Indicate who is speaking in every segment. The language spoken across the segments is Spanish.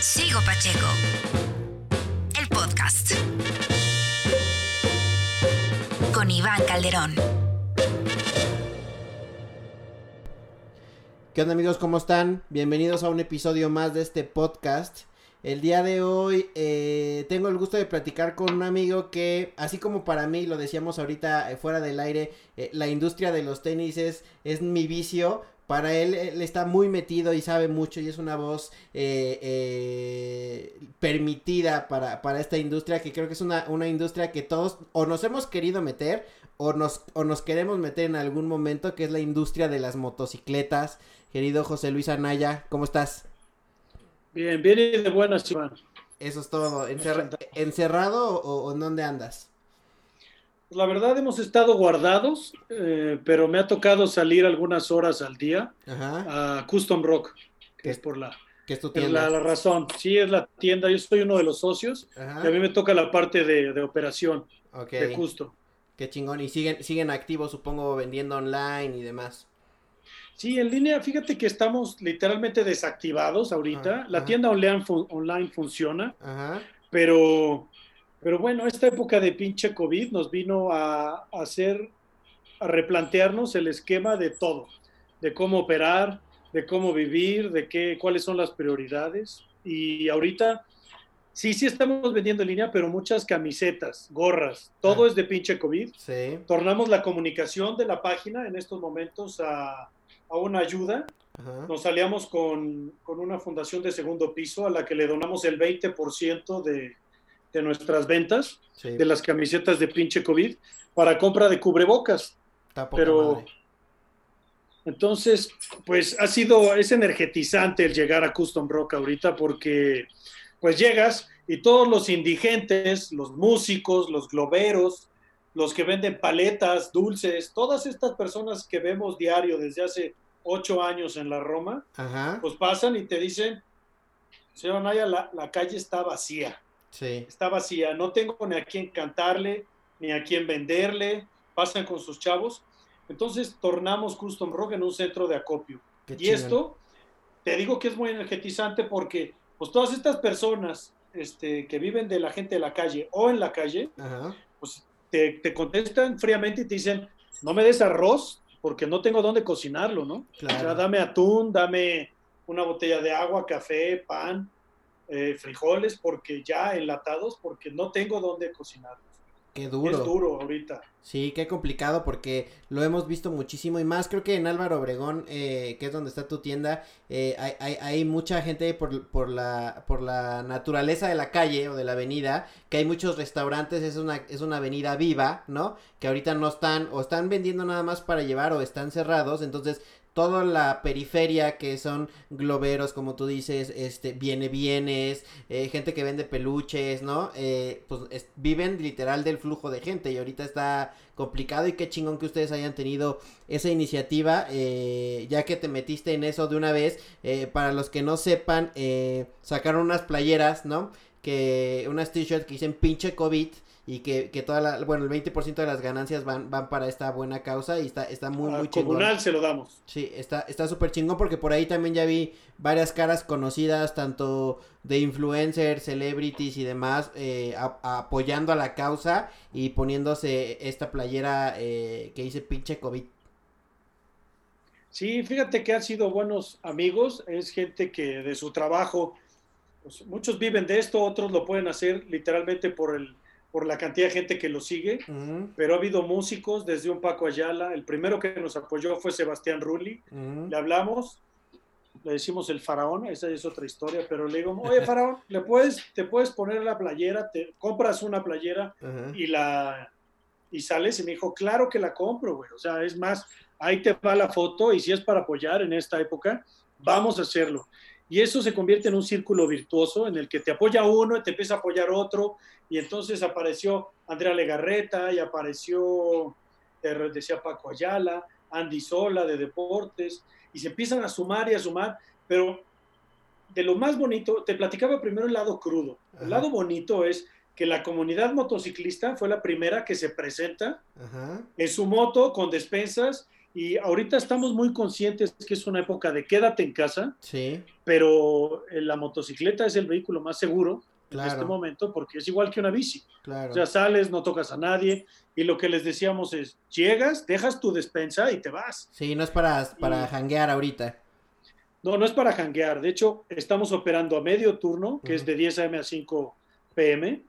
Speaker 1: Sigo Pacheco. El podcast. Con Iván Calderón.
Speaker 2: ¿Qué onda amigos? ¿Cómo están? Bienvenidos a un episodio más de este podcast. El día de hoy eh, tengo el gusto de platicar con un amigo que, así como para mí, lo decíamos ahorita eh, fuera del aire, eh, la industria de los tenis es, es mi vicio, para él, él está muy metido y sabe mucho y es una voz eh, eh, permitida para, para, esta industria que creo que es una, una, industria que todos o nos hemos querido meter o nos, o nos queremos meter en algún momento, que es la industria de las motocicletas. Querido José Luis Anaya, ¿cómo estás?
Speaker 3: Bien, bien y de buenas, Iván.
Speaker 2: Eso es todo. Encer ¿Encerrado o, o en dónde andas?
Speaker 3: La verdad hemos estado guardados, eh, pero me ha tocado salir algunas horas al día Ajá. a Custom Rock, que es por la,
Speaker 2: ¿Qué es tu tienda?
Speaker 3: La, la, razón. Sí, es la tienda. Yo soy uno de los socios Ajá. y a mí me toca la parte de, de operación okay. de Custom.
Speaker 2: Qué chingón. Y siguen, siguen activos, supongo, vendiendo online y demás.
Speaker 3: Sí, en línea, fíjate que estamos literalmente desactivados ahorita. Ajá. La tienda online, fun online funciona, pero pero bueno, esta época de pinche COVID nos vino a, hacer, a replantearnos el esquema de todo, de cómo operar, de cómo vivir, de qué, cuáles son las prioridades. Y ahorita, sí, sí estamos vendiendo en línea, pero muchas camisetas, gorras, todo ah. es de pinche COVID.
Speaker 2: Sí.
Speaker 3: Tornamos la comunicación de la página en estos momentos a, a una ayuda. Ajá. Nos aliamos con, con una fundación de segundo piso a la que le donamos el 20% de de nuestras ventas, sí. de las camisetas de pinche COVID, para compra de cubrebocas. Pero madre. entonces, pues ha sido, es energetizante el llegar a Custom Rock ahorita porque pues llegas y todos los indigentes, los músicos, los globeros, los que venden paletas, dulces, todas estas personas que vemos diario desde hace ocho años en la Roma,
Speaker 2: Ajá.
Speaker 3: pues pasan y te dicen, señor Naya, la, la calle está vacía.
Speaker 2: Sí.
Speaker 3: Está vacía. No tengo ni a quién cantarle, ni a quién venderle. Pasan con sus chavos. Entonces tornamos Custom Rock en un centro de acopio. Qué y esto, te digo que es muy energetizante porque pues todas estas personas este, que viven de la gente de la calle o en la calle,
Speaker 2: Ajá.
Speaker 3: pues te, te, contestan fríamente y te dicen, no me des arroz porque no tengo dónde cocinarlo, ¿no?
Speaker 2: Claro.
Speaker 3: O sea, dame atún, dame una botella de agua, café, pan, eh, frijoles porque ya enlatados porque no tengo dónde cocinarlos.
Speaker 2: Qué duro.
Speaker 3: Es duro ahorita.
Speaker 2: Sí, qué complicado porque lo hemos visto muchísimo y más creo que en Álvaro Obregón, eh, que es donde está tu tienda, eh, hay, hay, hay, mucha gente por, por, la, por la naturaleza de la calle o de la avenida, que hay muchos restaurantes, es una, es una avenida viva, ¿no? Que ahorita no están o están vendiendo nada más para llevar o están cerrados, entonces toda la periferia que son globeros, como tú dices, este, viene bienes, eh, gente que vende peluches, ¿no? Eh, pues es, viven literal del flujo de gente y ahorita está complicado y qué chingón que ustedes hayan tenido esa iniciativa, eh, ya que te metiste en eso de una vez, eh, para los que no sepan, eh, sacaron unas playeras, ¿no? Que unas t-shirts que dicen pinche COVID y que, que toda la, bueno, el 20% de las ganancias van, van para esta buena causa y está, está muy, muy chingón.
Speaker 3: comunal se lo damos.
Speaker 2: Sí, está, está súper chingón porque por ahí también ya vi varias caras conocidas, tanto de influencers, celebrities y demás, eh, a, a apoyando a la causa y poniéndose esta playera eh, que dice pinche COVID.
Speaker 3: Sí, fíjate que han sido buenos amigos, es gente que de su trabajo, pues, muchos viven de esto, otros lo pueden hacer literalmente por el por la cantidad de gente que lo sigue, uh -huh. pero ha habido músicos desde un Paco Ayala, el primero que nos apoyó fue Sebastián Rulli, uh -huh. le hablamos, le decimos el faraón, esa es otra historia, pero le digo, oye faraón, ¿le puedes, te puedes poner la playera, te compras una playera uh -huh. y la y sales y me dijo, claro que la compro, güey, o sea, es más, ahí te va la foto y si es para apoyar en esta época, vamos a hacerlo. Y eso se convierte en un círculo virtuoso en el que te apoya uno y te empieza a apoyar otro. Y entonces apareció Andrea Legarreta y apareció, decía Paco Ayala, Andy Sola de Deportes. Y se empiezan a sumar y a sumar. Pero de lo más bonito, te platicaba primero el lado crudo. Ajá. El lado bonito es que la comunidad motociclista fue la primera que se presenta Ajá. en su moto con despensas Y ahorita estamos muy conscientes que es una época de quédate en casa,
Speaker 2: sí.
Speaker 3: pero eh, la motocicleta es el vehículo más seguro en este momento porque es igual que una bici.
Speaker 2: Claro.
Speaker 3: O sea, sales, no tocas a nadie y lo que les decíamos es, llegas, dejas tu despensa y te vas.
Speaker 2: Sí, no es para, para janguear ahorita.
Speaker 3: No, no es para janguear. De hecho, estamos operando a medio turno, que es de 10 a.m. a 5 p.m.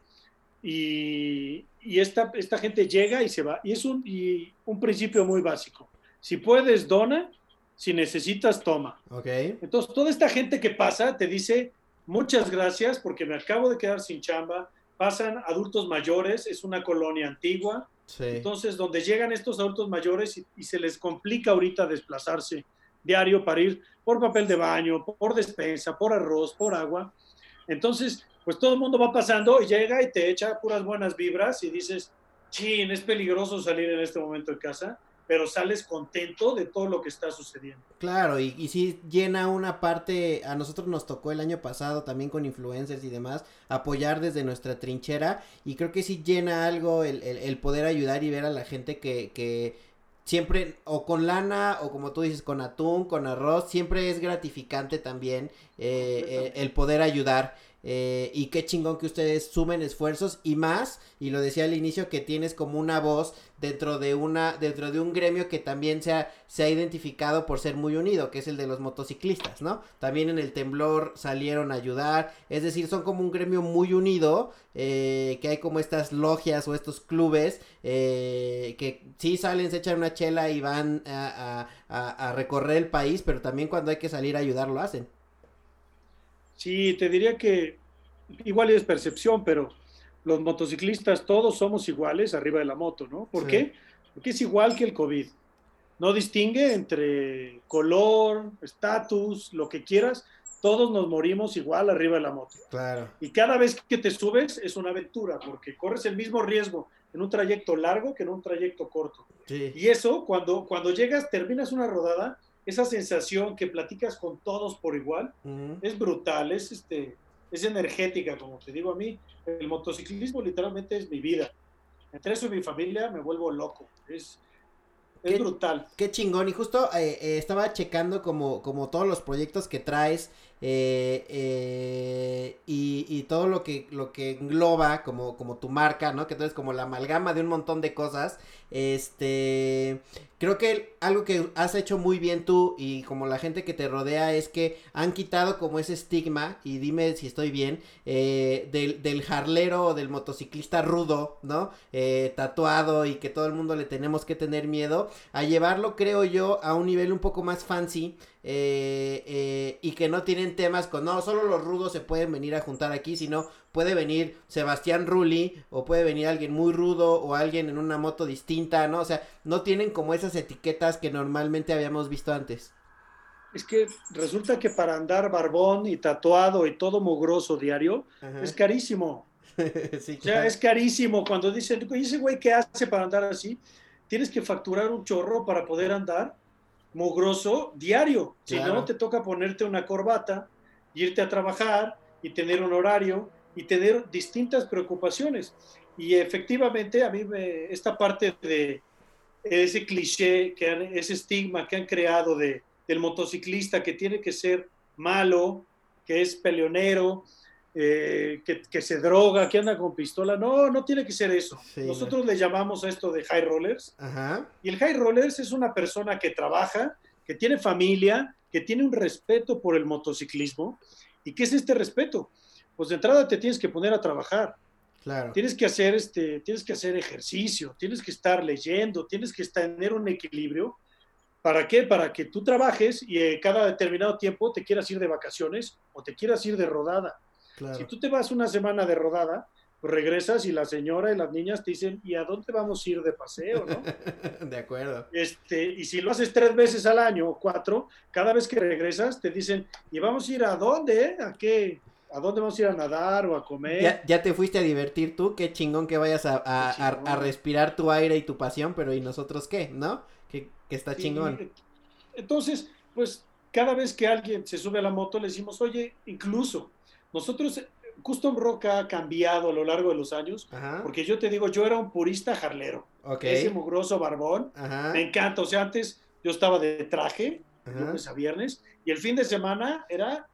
Speaker 3: Y, y esta, esta gente llega y se va. Y es un, y un principio muy básico. Si puedes, dona. Si necesitas, toma.
Speaker 2: Okay.
Speaker 3: Entonces, toda esta gente que pasa te dice, muchas gracias porque me acabo de quedar sin chamba. Pasan adultos mayores, es una colonia antigua.
Speaker 2: Sí.
Speaker 3: Entonces, donde llegan estos adultos mayores y, y, se les complica ahorita desplazarse diario para ir por papel de baño, por despensa, por arroz, por agua. Entonces, pues todo el mundo va pasando y llega y te echa puras buenas vibras y dices, chin, es peligroso salir en este momento de casa, pero sales contento de todo lo que está sucediendo.
Speaker 2: Claro, y, y sí llena una parte, a nosotros nos tocó el año pasado también con influencers y demás, apoyar desde nuestra trinchera y creo que sí llena algo el, el, el poder ayudar y ver a la gente que, que siempre o con lana o como tú dices con atún, con arroz, siempre es gratificante también eh, eh, el poder ayudar. Eh, y qué chingón que ustedes sumen esfuerzos y más, y lo decía al inicio, que tienes como una voz dentro de una, dentro de un gremio que también se ha, se ha identificado por ser muy unido, que es el de los motociclistas, ¿no? También en el temblor salieron a ayudar, es decir, son como un gremio muy unido, eh, que hay como estas logias o estos clubes eh, que sí salen, se echan una chela y van a, a, a recorrer el país, pero también cuando hay que salir a ayudar lo hacen.
Speaker 3: Sí, te diría que igual es percepción, pero los motociclistas todos somos iguales arriba de la moto, ¿no? ¿Por sí. qué? Porque es igual que el COVID. No distingue entre color, estatus, lo que quieras. Todos nos morimos igual arriba de la moto.
Speaker 2: Claro.
Speaker 3: Y cada vez que te subes es una aventura, porque corres el mismo riesgo en un trayecto largo que en un trayecto corto.
Speaker 2: Sí.
Speaker 3: Y eso, cuando, cuando llegas, terminas una rodada, esa sensación que platicas con todos por igual uh -huh. es brutal, es, este, es energética, como te digo a mí. El motociclismo literalmente es mi vida. Entre eso y mi familia me vuelvo loco. Es, es
Speaker 2: qué,
Speaker 3: brutal.
Speaker 2: Qué chingón. Y justo eh, eh, estaba checando como, como todos los proyectos que traes eh, y, y, todo lo que, lo que engloba como, como tu marca, ¿no? Que tú eres como la amalgama de un montón de cosas. Este, creo que algo que has hecho muy bien tú y como la gente que te rodea es que han quitado como ese estigma, y dime si estoy bien, eh, del, del jarlero o del motociclista rudo, ¿no? Eh, tatuado y que todo el mundo le tenemos que tener miedo, a llevarlo, creo yo, a un nivel un poco más fancy. Eh, eh, y que no tienen temas con no, solo los rudos se pueden venir a juntar aquí, sino puede venir Sebastián Rulli o puede venir alguien muy rudo o alguien en una moto distinta, ¿no? O sea, no tienen como esas etiquetas que normalmente habíamos visto antes.
Speaker 3: Es que resulta que para andar barbón y tatuado y todo mugroso diario Ajá. es carísimo.
Speaker 2: sí,
Speaker 3: o sea, es carísimo. Cuando dicen, ese güey qué hace para andar así, tienes que facturar un chorro para poder andar mugroso diario. Claro. Si no, te toca ponerte una corbata, irte a trabajar y tener un horario y tener distintas preocupaciones. Y efectivamente, a mí me, esta parte de ese cliché, que han, ese estigma que han creado de, del motociclista que tiene que ser malo, que es peleonero, eh, que, que, se droga, que anda con pistola. No, no tiene que ser eso. Sí, Nosotros no. le llamamos a esto de high rollers.
Speaker 2: Ajá.
Speaker 3: Y el high rollers es una persona que trabaja, que tiene familia, que tiene un respeto por el motociclismo. ¿Y qué es este respeto? Pues de entrada te tienes que poner a trabajar.
Speaker 2: Claro.
Speaker 3: Tienes que hacer este, tienes que hacer ejercicio, tienes que estar leyendo, tienes que tener un equilibrio. ¿Para qué? Para que tú trabajes y eh, cada determinado tiempo te quieras ir de vacaciones o te quieras ir de rodada.
Speaker 2: Claro.
Speaker 3: Si tú te vas una semana de rodada, pues regresas y la señora y las niñas te dicen, ¿y a dónde vamos a ir de paseo? ¿no?
Speaker 2: de acuerdo.
Speaker 3: Este, y si lo haces tres veces al año o cuatro, cada vez que regresas te dicen, ¿y vamos a ir a dónde? ¿A qué? ¿A dónde vamos a ir a nadar o a comer?
Speaker 2: Ya, ya te fuiste a divertir tú, qué chingón que vayas a, a, a, a respirar tu aire y tu pasión, pero ¿y nosotros qué? ¿No? Que, que está sí, chingón.
Speaker 3: Entonces, pues cada vez que alguien se sube a la moto le decimos, oye, incluso nosotros, Custom Rock ha cambiado a lo largo de los años,
Speaker 2: Ajá.
Speaker 3: porque yo te digo, yo era un purista jarlero.
Speaker 2: Okay.
Speaker 3: Ese mugroso barbón,
Speaker 2: Ajá.
Speaker 3: me encanta. O sea, antes yo estaba de traje, lunes a viernes, y el fin de semana era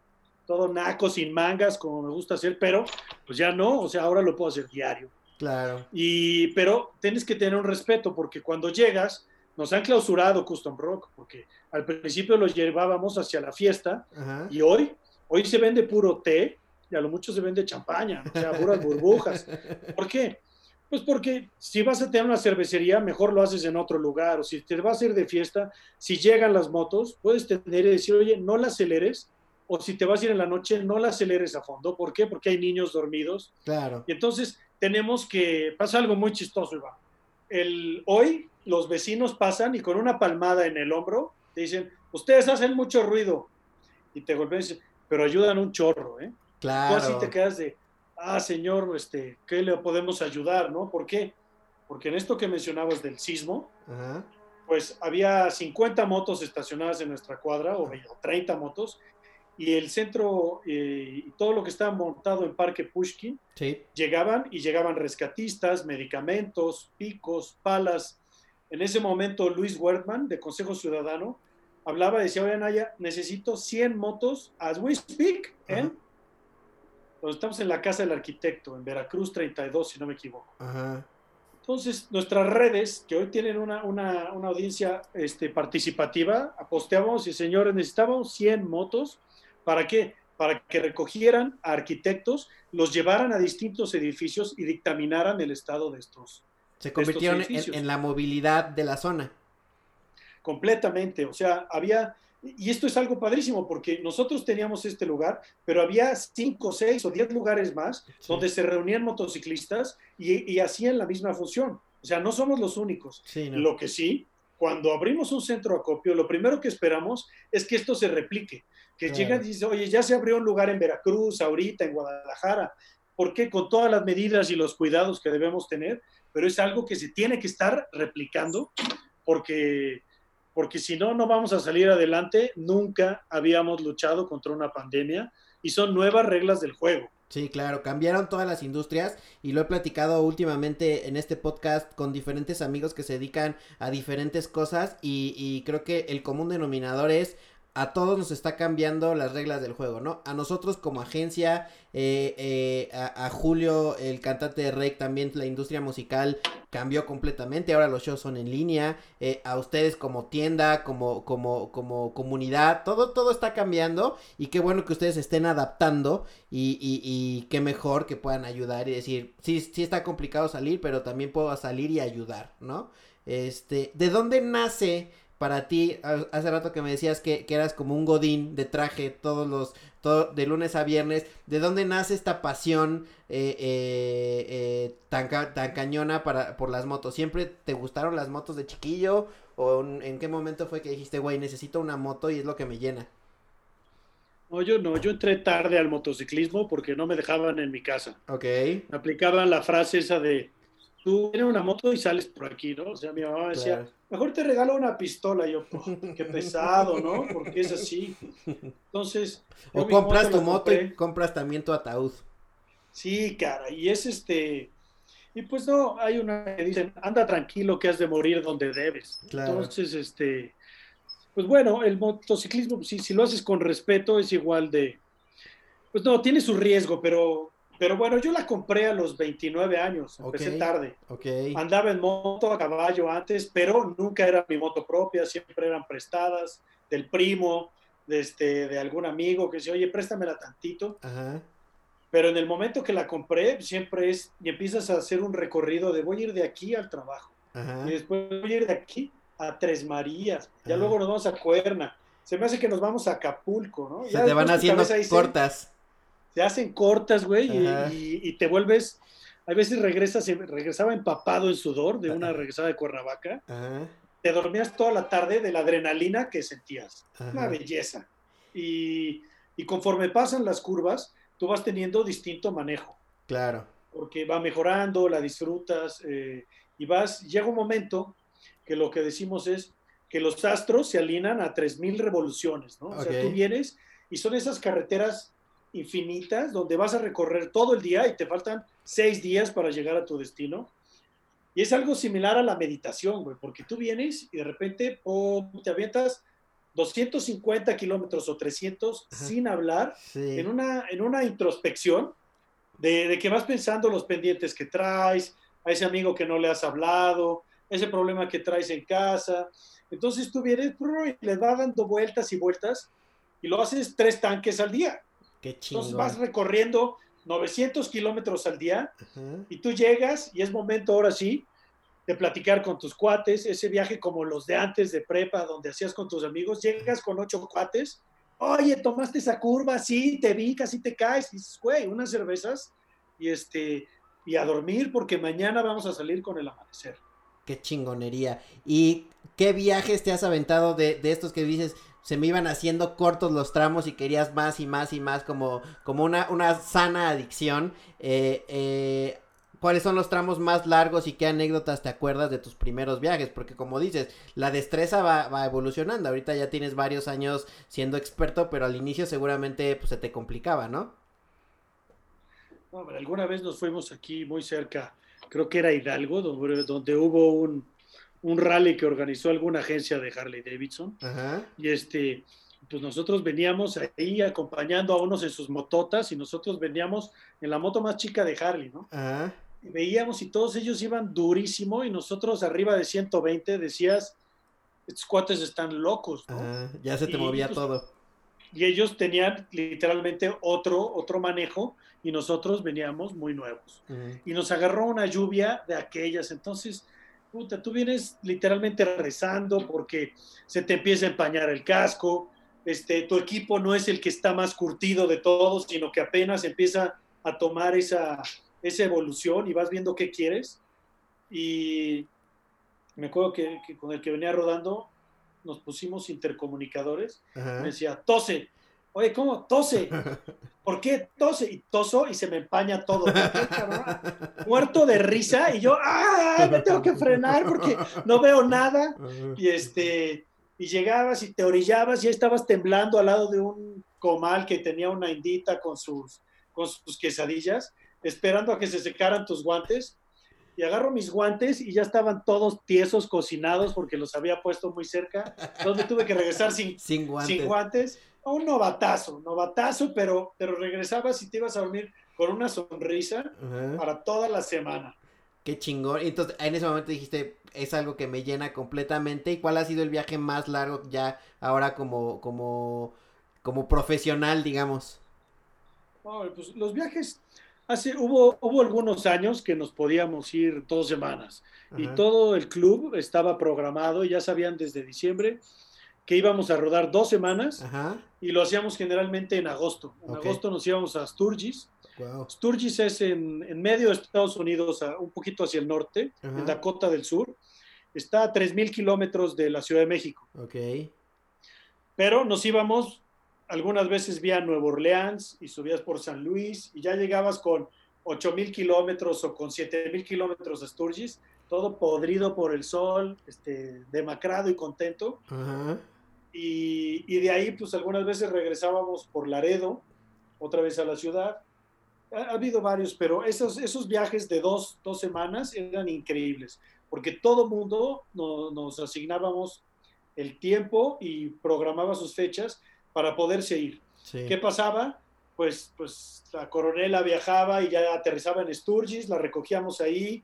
Speaker 3: todo naco, sin mangas, como me gusta hacer, pero pues ya no, o sea, ahora lo puedo hacer diario.
Speaker 2: Claro.
Speaker 3: Y, pero tienes que tener un respeto, porque cuando llegas, nos han clausurado Custom Rock, porque al principio los llevábamos hacia la fiesta, y hoy, hoy se vende puro té, y a lo mucho se vende champaña, o sea, puras burbujas. ¿Por qué? Pues porque si vas a tener una cervecería, mejor lo haces en otro lugar, o si te vas a ir de fiesta, si llegan las motos, puedes tener y decir, oye, no la aceleres, o si te vas a ir en la noche, no la aceleres a fondo. ¿Por qué? Porque hay niños dormidos.
Speaker 2: Claro.
Speaker 3: Y entonces tenemos que, pasa algo muy chistoso, Iván. El, hoy los vecinos pasan y con una palmada en el hombro te dicen, ustedes hacen mucho ruido. Y te golpean y dicen, pero ayudan un chorro, ¿eh?
Speaker 2: Claro.
Speaker 3: Tú así te quedas de, ah, señor, este, ¿qué le podemos ayudar, no? ¿Por qué? Porque en esto que mencionabas del sismo, pues había 50 motos estacionadas en nuestra cuadra, o 30 motos, y el centro eh, y todo lo que estaba montado en Parque Pushkin, llegaban y llegaban rescatistas, medicamentos, picos, palas. En ese momento Luis Wertmann, de Consejo Ciudadano, hablaba, decía, oye Naya, necesito 100 motos, as we speak, ¿eh? estamos en la casa del arquitecto, en Veracruz 32, si no me equivoco. Entonces, nuestras redes, que hoy tienen una, una, una audiencia este, participativa, aposteamos y señores, necesitamos 100 motos ¿Para qué? Para que recogieran a arquitectos, los llevaran a distintos edificios y dictaminaran el estado de estos.
Speaker 2: Se convirtieron en, la movilidad de la zona.
Speaker 3: Completamente, o sea, había, y esto es algo padrísimo porque nosotros teníamos este lugar, pero había cinco, seis o diez lugares más donde se reunían motociclistas y, hacían la misma función. O sea, no somos los únicos. Lo que sí, cuando abrimos un centro acopio, lo primero que esperamos es que esto se replique que llegan y dicen, oye, ya se abrió un lugar en Veracruz, ahorita, en Guadalajara. ¿Por qué? Con todas las medidas y los cuidados que debemos tener, pero es algo que se tiene que estar replicando porque, porque si no, no vamos a salir adelante. Nunca habíamos luchado contra una pandemia y son nuevas reglas del juego.
Speaker 2: Sí, claro, cambiaron todas las industrias y lo he platicado últimamente en este podcast con diferentes amigos que se dedican a diferentes cosas y, creo que el común denominador es a todos nos está cambiando las reglas del juego, ¿no? A nosotros como agencia, eh, eh, a, Julio, el cantante de Rey, también la industria musical cambió completamente, ahora los shows son en línea, eh, a ustedes como tienda, como, como, como comunidad, todo, todo está cambiando y qué bueno que ustedes estén adaptando y, y, y qué mejor que puedan ayudar y decir, sí, sí está complicado salir, pero también puedo salir y ayudar, ¿no? Este, ¿de dónde nace para ti, hace rato que me decías que, eras como un godín de traje todos los, todo, de lunes a viernes, ¿de dónde nace esta pasión eh, eh, eh, tan, tan cañona para, por las motos? ¿Siempre te gustaron las motos de chiquillo? ¿O en qué momento fue que dijiste, güey, necesito una moto y es lo que me llena?
Speaker 3: No, yo no, yo entré tarde al motociclismo porque no me dejaban en mi casa.
Speaker 2: Ok.
Speaker 3: Me aplicaban la frase esa de, tú tienes una moto y sales por aquí, ¿no? O sea, mi mamá decía, mejor te regalo una pistola. Y yo, qué pesado, ¿no? Porque es así. Entonces.
Speaker 2: O compras tu moto y compras también tu ataúd.
Speaker 3: Sí, cara, y es este. Y pues no, hay una que dicen, anda tranquilo que has de morir donde debes. Entonces, este. Pues bueno, el motociclismo, si, si lo haces con respeto, es igual de. Pues no, tiene su riesgo, pero pero bueno, yo la compré a los 29 años, empecé tarde. Andaba en moto a caballo antes, pero nunca era mi moto propia, siempre eran prestadas del primo, de, este, de algún amigo que decía, oye, préstamela tantito. Pero en el momento que la compré, siempre es, y empiezas a hacer un recorrido de voy a ir de aquí al trabajo. Y después voy a ir de aquí a Tres Marías. Ya luego nos vamos a Cuerna. Se me hace que nos vamos a Acapulco, ¿no?
Speaker 2: Se te van haciendo cortas
Speaker 3: te hacen cortas, güey, y, te vuelves, a veces regresas, regresaba empapado en sudor de una regresada de Cuernavaca, te dormías toda la tarde de la adrenalina que sentías, una belleza. Y, conforme pasan las curvas, tú vas teniendo distinto manejo.
Speaker 2: Claro.
Speaker 3: Porque va mejorando, la disfrutas, eh, y vas, llega un momento que lo que decimos es que los astros se alinean a 3.000 revoluciones, ¿no? O sea, tú vienes y son esas carreteras infinitas donde vas a recorrer todo el día y te faltan seis días para llegar a tu destino. Y es algo similar a la meditación, güey, porque tú vienes y de repente te avientas 250 kilómetros o 300 sin hablar en, una, en una introspección de, de, que vas pensando los pendientes que traes, a ese amigo que no le has hablado, ese problema que traes en casa. Entonces tú vienes y le vas dando vueltas y vueltas y lo haces tres tanques al día.
Speaker 2: Qué chingón.
Speaker 3: Entonces vas recorriendo 900 kilómetros al día y tú llegas y es momento ahora sí de platicar con tus cuates, ese viaje como los de antes de prepa, donde hacías con tus amigos, llegas con ocho cuates, oye, tomaste esa curva, sí, te vi, casi te caes, y dices, güey, unas cervezas y este, y a dormir porque mañana vamos a salir con el amanecer.
Speaker 2: Qué chingonería. ¿Y qué viajes te has aventado de, de estos que dices, se me iban haciendo cortos los tramos y querías más y más y más como, como una, una sana adicción. Eh, eh, ¿Cuáles son los tramos más largos y qué anécdotas te acuerdas de tus primeros viajes? Porque como dices, la destreza va, va evolucionando. Ahorita ya tienes varios años siendo experto, pero al inicio seguramente pues, se te complicaba, ¿no?
Speaker 3: alguna vez nos fuimos aquí muy cerca, creo que era Hidalgo, donde hubo un, un rally que organizó alguna agencia de Harley Davidson. Y este, pues nosotros veníamos ahí acompañando a unos en sus mototas y nosotros veníamos en la moto más chica de Harley, ¿no? Y veíamos y todos ellos iban durísimo y nosotros arriba de 120 decías, estos cuates están locos, ¿no?
Speaker 2: Ya se te movía
Speaker 3: pues,
Speaker 2: todo.
Speaker 3: Y ellos tenían literalmente otro, otro manejo y nosotros veníamos muy nuevos. Y nos agarró una lluvia de aquellas. Entonces, puta, tú vienes literalmente rezando porque se te empieza a empañar el casco, este, tu equipo no es el que está más curtido de todos, sino que apenas empieza a tomar esa, esa evolución y vas viendo qué quieres. Y me acuerdo que, con el que venía rodando nos pusimos intercomunicadores. Me decía, tose. Oye, ¿cómo? Tose. ¿Por qué tose? Y toso y se me empaña todo. Muerto de risa y yo, ¡ah! Me tengo que frenar porque no veo nada. Y este, y llegabas y te orillabas y estabas temblando al lado de un comal que tenía una indita con sus, con sus quesadillas, esperando a que se secaran tus guantes. Y agarro mis guantes y ya estaban todos tiesos, cocinados, porque los había puesto muy cerca. Entonces tuve que regresar sin, sin guantes. Sin guantes un novatazo, novatazo, pero, pero regresabas y te ibas a dormir con una sonrisa para toda la semana.
Speaker 2: Qué chingón. Entonces, en ese momento dijiste, es algo que me llena completamente. ¿Y cuál ha sido el viaje más largo ya ahora como, como, como profesional, digamos?
Speaker 3: pues los viajes, hace, hubo, hubo algunos años que nos podíamos ir dos semanas. Y todo el club estaba programado, ya sabían desde diciembre que íbamos a rodar dos semanas y lo hacíamos generalmente en agosto. En agosto nos íbamos a Sturgis. Sturgis es en, medio de Estados Unidos, un poquito hacia el norte, en Dakota del Sur. Está a 3.000 kilómetros de la Ciudad de México. Pero nos íbamos algunas veces vía Nueva Orleans y subías por San Luis y ya llegabas con 8.000 kilómetros o con 7.000 kilómetros a Sturgis, todo podrido por el sol, este, demacrado y contento. Ajá. Y, de ahí, pues algunas veces regresábamos por Laredo, otra vez a la ciudad. Ha, habido varios, pero esos, esos viajes de dos, dos semanas eran increíbles, porque todo mundo nos asignábamos el tiempo y programaba sus fechas para poderse ir. ¿Qué pasaba? Pues, pues la coronela viajaba y ya aterrizaba en Sturgis, la recogíamos ahí,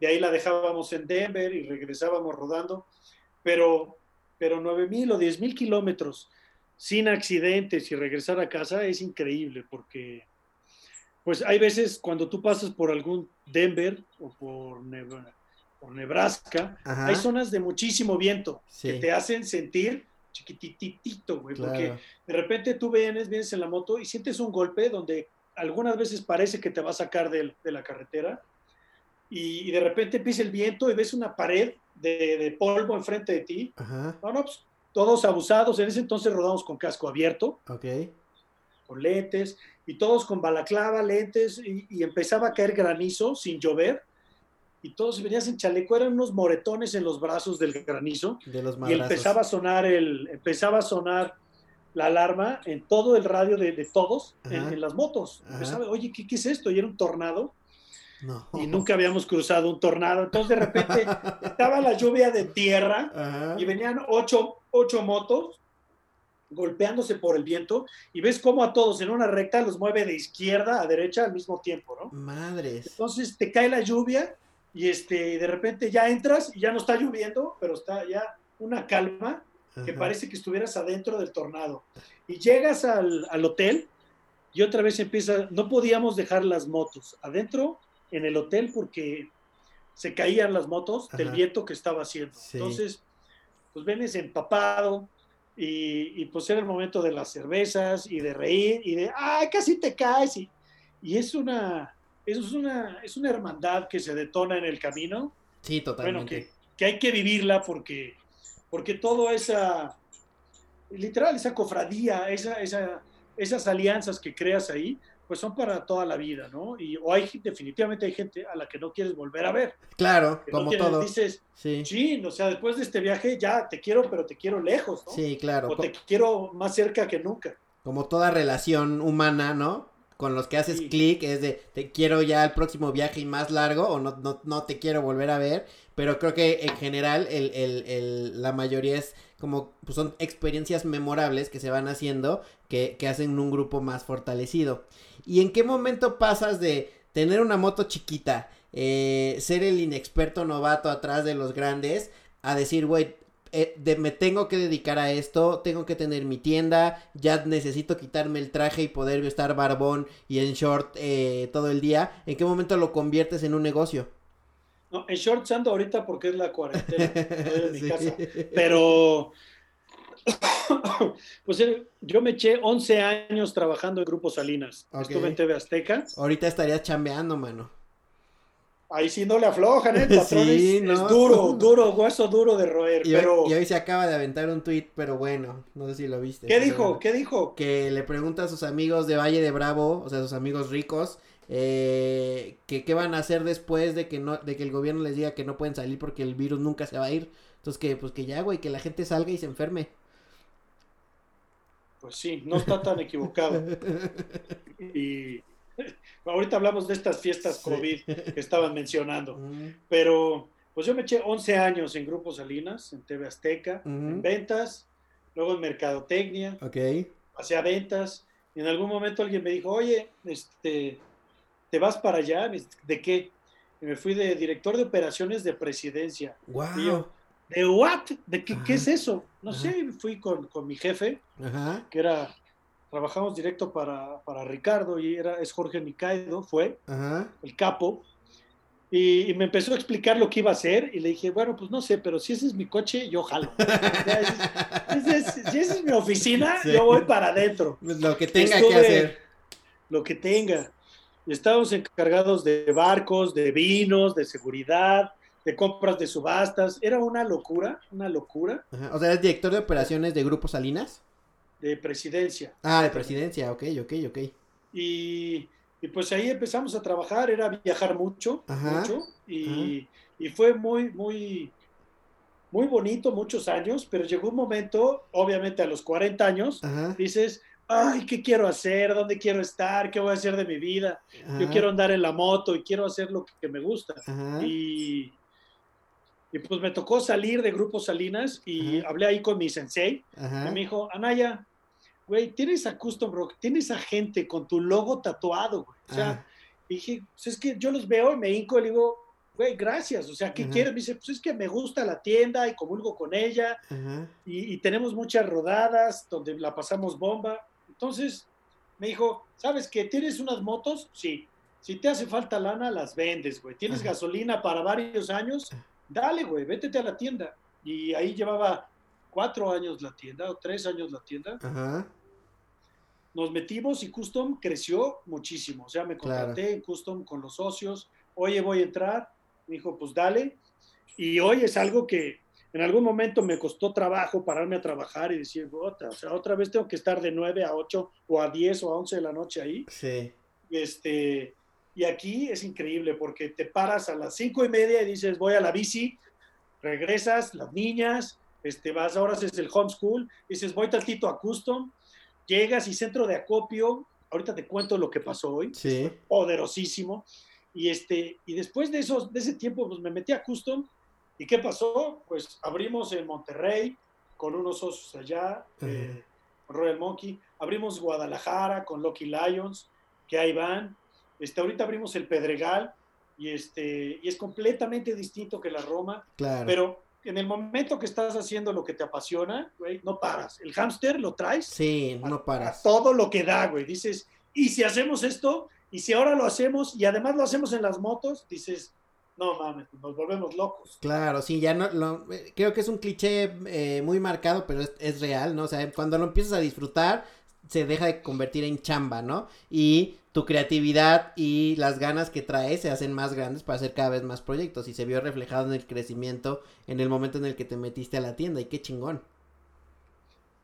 Speaker 3: de ahí la dejábamos en Denver y regresábamos rodando, pero pero 9.000 o 10.000 kilómetros sin accidentes y regresar a casa es increíble porque pues hay veces cuando tú pasas por algún Denver o por, Nebraska, hay zonas de muchísimo viento que te hacen sentir chiquititito, güey, porque de repente tú vienes, vienes en la moto y sientes un golpe donde algunas veces parece que te va a sacar de, la carretera y, de repente empieza el viento y ves una pared de, polvo enfrente de ti. No, no, pues, todos abusados. En ese entonces rodamos con casco abierto.
Speaker 2: Ok.
Speaker 3: Con lentes. Y todos con balaclava, lentes. Y, empezaba a caer granizo sin llover. Y todos venías en chaleco. Eran unos moretones en los brazos del granizo.
Speaker 2: De los
Speaker 3: y empezaba a sonar el, empezaba a sonar la alarma en todo el radio de, todos en, las motos. Empezaba, oye, ¿qué, ¿qué, es esto? Y era un tornado. Y nunca habíamos cruzado un tornado. Entonces de repente estaba la lluvia de tierra y venían ocho, ocho motos golpeándose por el viento y ves cómo a todos en una recta los mueve de izquierda a derecha al mismo tiempo, ¿no?
Speaker 2: Madres.
Speaker 3: Entonces te cae la lluvia y este de repente ya entras y ya no está lloviendo, pero está ya una calma que parece que estuvieras adentro del tornado. Y llegas al, al, hotel y otra vez empieza, no podíamos dejar las motos adentro en el hotel porque se caían las motos del viento que estaba haciendo. Entonces, pues vienes empapado, y, pues era el momento de las cervezas y de reír y de, ¡ay, casi te caes! Y, y es una, es una, es una hermandad que se detona en el camino.
Speaker 2: Sí, totalmente.
Speaker 3: Bueno, que, que hay que vivirla porque, porque todo esa, literal, esa cofradía, esa, esa, esas alianzas que creas ahí, pues son para toda la vida, ¿no? Y o hay definitivamente hay gente a la que no quieres volver a ver.
Speaker 2: Claro, como todo.
Speaker 3: Dices, sí. o sea, después de este viaje ya te quiero, pero te quiero lejos, ¿no?
Speaker 2: Sí, claro.
Speaker 3: O te quiero más cerca que nunca.
Speaker 2: Como toda relación humana, ¿no? Con los que haces clic es de te quiero ya al próximo viaje y más largo o no, no, no te quiero volver a ver, pero creo que en general el, el, el, la mayoría es como pues son experiencias memorables que se van haciendo que, que hacen un grupo más fortalecido. ¿Y en qué momento pasas de tener una moto chiquita, eh, ser el inexperto novato atrás de los grandes, a decir, güey, eh, me tengo que dedicar a esto, tengo que tener mi tienda, ya necesito quitarme el traje y poder estar barbón y en short eh, todo el día. ¿En qué momento lo conviertes en un negocio?
Speaker 3: No, en shorts ando ahorita porque es la cuarentena, en mi casa. Pero pues eh, yo me eché 11 años trabajando en Grupo Salinas. Estuve en TV Azteca.
Speaker 2: Ahorita estarías chambeando, mano.
Speaker 3: Ahí sí no le aflojan, ¿eh? Patrón es, duro, duro, hueso duro de roer.
Speaker 2: Y,
Speaker 3: pero...
Speaker 2: Hoy, y hoy se acaba de aventar un tweet, pero bueno, no sé si lo viste.
Speaker 3: ¿Qué dijo? ¿Qué dijo?
Speaker 2: Que le pregunta a sus amigos de Valle de Bravo, o sea, sus amigos ricos, eh, que qué van a hacer después de que no, de que el gobierno les diga que no pueden salir porque el virus nunca se va a ir. Entonces que, pues que ya, güey, que la gente salga y se enferme.
Speaker 3: Pues sí, no está tan equivocado. Y ahorita hablamos de estas fiestas COVID que estaban mencionando, pero pues yo me eché 11 años en Grupo Salinas, en TV Azteca, en ventas, luego en Mercadotecnia,
Speaker 2: okay.
Speaker 3: hacía ventas, y en algún momento alguien me dijo, oye, este, ¿te vas para allá? ¿De qué? Y me fui de director de operaciones de presidencia.
Speaker 2: Wow.
Speaker 3: ¿De what? ¿De qué, qué es eso? No sé, fui con, con mi jefe, que era, trabajamos directo para, para, Ricardo y era, es Jorge Nicaido, fue el capo, y, me empezó a explicar lo que iba a hacer y le dije, bueno, pues no sé, pero si ese es mi coche, yo jalo. si esa es mi oficina, yo voy para adentro.
Speaker 2: Lo que tenga que hacer.
Speaker 3: Lo que tenga. Estábamos encargados de barcos, de vinos, de seguridad, de compras de subastas. Era una locura, una locura.
Speaker 2: O sea, ¿eres director de operaciones de Grupo Salinas?
Speaker 3: De presidencia.
Speaker 2: Ah, de presidencia, ok, ok, ok.
Speaker 3: Y, y pues ahí empezamos a trabajar, era viajar mucho, mucho, y, y, fue muy, muy, muy bonito muchos años, pero llegó un momento, obviamente a los 40 años, dices, ay, ¿qué quiero hacer? ¿Dónde quiero estar? ¿Qué voy a hacer de mi vida? Yo quiero andar en la moto y quiero hacer lo que me gusta. Y, y pues me tocó salir de Grupo Salinas y hablé ahí con mi sensei. Y me dijo, Anaya, güey, tienes a Custom Rock, tienes a gente con tu logo tatuado, güey. O sea, dije, pues es que yo los veo y me hinco y le digo, güey, gracias. O sea, ¿qué quieres? Me dice, pues es que me gusta la tienda y comulgo con ella. Y, y, tenemos muchas rodadas donde la pasamos bomba. Entonces me dijo, ¿sabes qué? ¿Tienes unas motos? Sí. Si te hace falta lana, las vendes, güey. ¿Tienes gasolina para varios años? dale, güey, vétete a la tienda. Y ahí llevaba cuatro años la tienda, o tres años la tienda. Ajá. Nos metimos y Custom creció muchísimo. O sea, me contraté en Custom con los socios. Oye, voy a entrar. Me dijo, pues dale. Y hoy es algo que en algún momento me costó trabajo pararme a trabajar y decir, otra, o sea, otra vez tengo que estar de 9 a 8 o a 10 o a 11 de la noche ahí.
Speaker 2: Sí.
Speaker 3: Este, y aquí es increíble porque te paras a las cinco y media y dices, voy a la bici, regresas, las niñas, este, vas, ahora es el homeschool, dices, voy tantito a custom, llegas y centro de acopio, ahorita te cuento lo que pasó hoy,
Speaker 2: sí.
Speaker 3: poderosísimo, Y, este, y después de, esos, de ese tiempo, pues me metí a Custom. ¿Y qué pasó? Pues abrimos en Monterrey con unos socios allá, eh, Royal Monkey. Abrimos Guadalajara con Lucky Lions, que ahí van. Este, ahorita abrimos el Pedregal y, este, y es completamente distinto que la Roma.
Speaker 2: Claro.
Speaker 3: Pero en el momento que estás haciendo lo que te apasiona, güey, no paras. El hámster lo traes.
Speaker 2: Sí, no paras.
Speaker 3: todo lo que da, güey. Dices, y si hacemos esto, y si ahora lo hacemos, y además lo hacemos en las motos, dices, no mames, nos volvemos locos.
Speaker 2: Claro, sí, ya no, lo, creo que es un cliché eh, muy marcado, pero es, es, real, ¿no? O sea, cuando lo empiezas a disfrutar, se deja de convertir en chamba, ¿no? Y tu creatividad y las ganas que traes se hacen más grandes para hacer cada vez más proyectos y se vio reflejado en el crecimiento en el momento en el que te metiste a la tienda y qué chingón.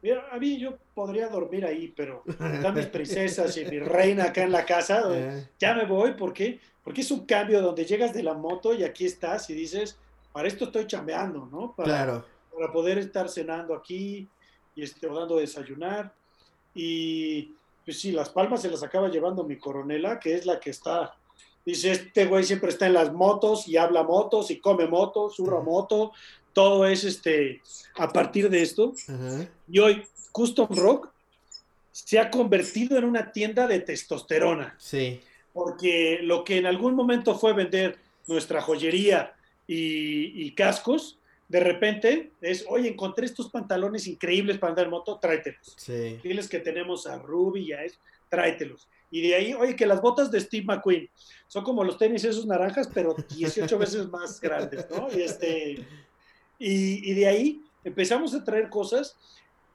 Speaker 3: Mira, a mí yo podría dormir ahí, pero están mis princesas y mi reina acá en la casa, eh. ya me voy, ¿por qué? Porque es un cambio donde llegas de la moto y aquí estás y dices, para esto estoy chambeando, ¿no? Para,
Speaker 2: claro.
Speaker 3: Para poder estar cenando aquí y este, dando desayunar. Y pues sí, las palmas se las acaba llevando mi coronela, que es la que está, dice, este güey siempre está en las motos y habla motos y come motos, surra moto, todo es este, a partir de esto. Y hoy Custom Rock se ha convertido en una tienda de testosterona.
Speaker 2: Sí.
Speaker 3: Porque lo que en algún momento fue vender nuestra joyería y, y cascos, de repente es, oye, encontré estos pantalones increíbles para andar en moto, tráetelos.
Speaker 2: Sí.
Speaker 3: Diles que tenemos a Ruby y a eso, tráetelos. Y de ahí, oye, que las botas de Steve McQueen son como los tenis esos naranjas, pero 18 veces más grandes, ¿no? Y, este, y, y, de ahí empezamos a traer cosas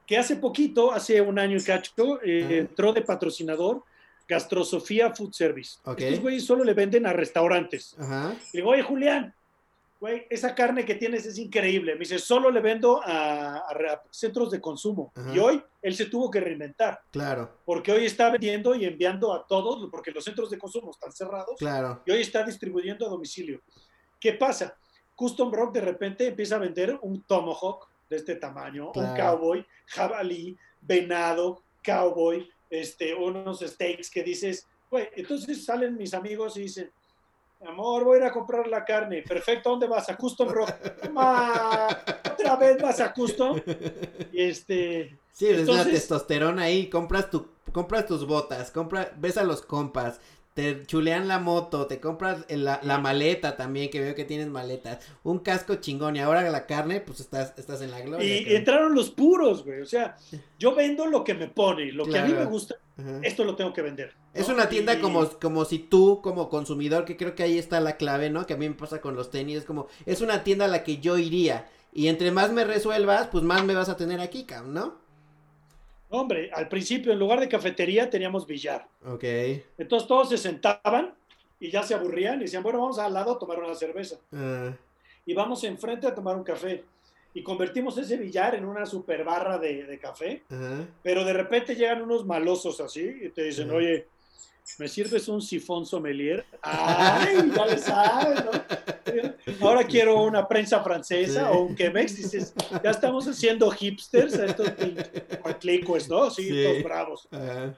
Speaker 3: que hace poquito, hace un año y cacho, eh, entró de patrocinador Gastrosofía Food Service.
Speaker 2: Okay.
Speaker 3: Estos güeyes solo le venden a restaurantes.
Speaker 2: Ajá.
Speaker 3: Y digo, oye, Julián, güey, esa carne que tienes es increíble. Me dice, solo le vendo a, a, a centros de consumo.
Speaker 2: Ajá.
Speaker 3: Y hoy él se tuvo que reinventar.
Speaker 2: Claro.
Speaker 3: Porque hoy está vendiendo y enviando a todos, porque los centros de consumo están cerrados.
Speaker 2: Claro.
Speaker 3: Y hoy está distribuyendo a domicilio. ¿Qué pasa? Custom Rock de repente empieza a vender un tomahawk de este tamaño,
Speaker 2: Claro.
Speaker 3: un cowboy, jabalí, venado, cowboy, este, unos steaks que dices, güey, entonces salen mis amigos y dicen, amor, voy a ir a comprar la carne. Perfecto, ¿dónde vas? A Custom Rock. Otra vez vas a Custom. Y este.
Speaker 2: Sí, es una
Speaker 3: entonces-
Speaker 2: testosterona ahí, compras tu, compras tus botas, compra, ves a los compas, te chulean la moto, te compras la, la maleta también, que veo que tienes maletas, un casco chingón y ahora la carne, pues estás, estás en la gloria.
Speaker 3: Y entraron los puros, güey. O sea, yo vendo lo que me pone, lo que a mí me gusta,
Speaker 2: Ajá.
Speaker 3: esto lo tengo que vender.
Speaker 2: Es una tienda
Speaker 3: Y-
Speaker 2: como, como si tú, como consumidor, que creo que ahí está la clave, ¿no? Que a mí me pasa con los tenis, es como, es una tienda a la que yo iría. Y entre más me resuelvas, pues más me vas a tener aquí, cabrón, ¿no?
Speaker 3: Hombre, al principio en lugar de cafetería teníamos billar.
Speaker 2: Ok.
Speaker 3: Entonces todos se sentaban y ya se aburrían y decían, bueno, vamos al lado a tomar una cerveza.
Speaker 2: Ah,
Speaker 3: Y vamos enfrente a tomar un café. Y convertimos ese billar en una super barra de, de café.
Speaker 2: ajá.
Speaker 3: Pero de repente llegan unos malosos así y te dicen, oye, ¿me sirves un sifón sommelier? ¡Ay, ya le sabes, ¿no? Ahora quiero una prensa francesa
Speaker 2: Sí.
Speaker 3: o un Quebec. Dices, ya estamos haciendo hipsters a estos cuatlicos, ¿no? Sí,
Speaker 2: Sí.
Speaker 3: todos bravos.
Speaker 2: Ajá.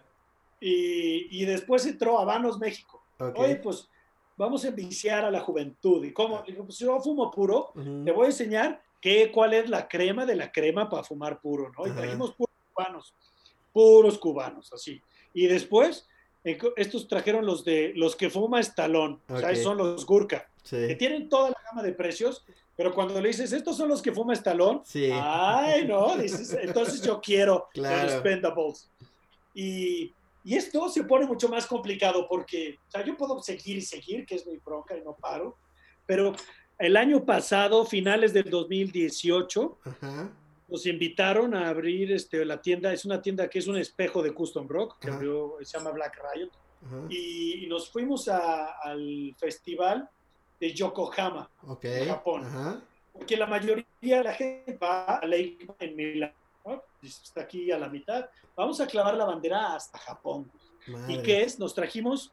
Speaker 3: Y, y después entró Habanos México.
Speaker 2: Ok.
Speaker 3: Oye, pues vamos a enviciar a la juventud. ¿Y cómo? Digo, pues yo fumo puro,
Speaker 2: Ujú.
Speaker 3: te voy a enseñar qué, cuál es la crema de la crema para fumar puro, ¿no? Y
Speaker 2: Ajá.
Speaker 3: trajimos puros cubanos, puros cubanos, así. Y después, eh, estos trajeron los de los que fuma Estalón, o sea, son los Gurka, que
Speaker 2: Sí.
Speaker 3: tienen toda la gama de precios, pero cuando le dices, estos son los que fuma Estalón,
Speaker 2: Sí.
Speaker 3: ay, no, dices, entonces yo quiero
Speaker 2: Claro.
Speaker 3: los Expendables. Y, y esto se pone mucho más complicado porque, o sea, yo puedo seguir y seguir, que es mi bronca y no paro, pero el año pasado, finales del 2018,
Speaker 2: Ajá.
Speaker 3: nos invitaron a abrir este, la tienda, es una tienda que es un espejo de Custom Rock, que abrió, se llama Black Riot, y, y nos fuimos a- al festival de Yokohama,
Speaker 2: Ok.
Speaker 3: Japón.
Speaker 2: Ajá.
Speaker 3: porque la mayoría de la gente va a la ICMA en Milán, ¿no? está aquí a la mitad, vamos a clavar la bandera hasta Japón. ¿Y
Speaker 2: Madre.
Speaker 3: qué es? Nos trajimos,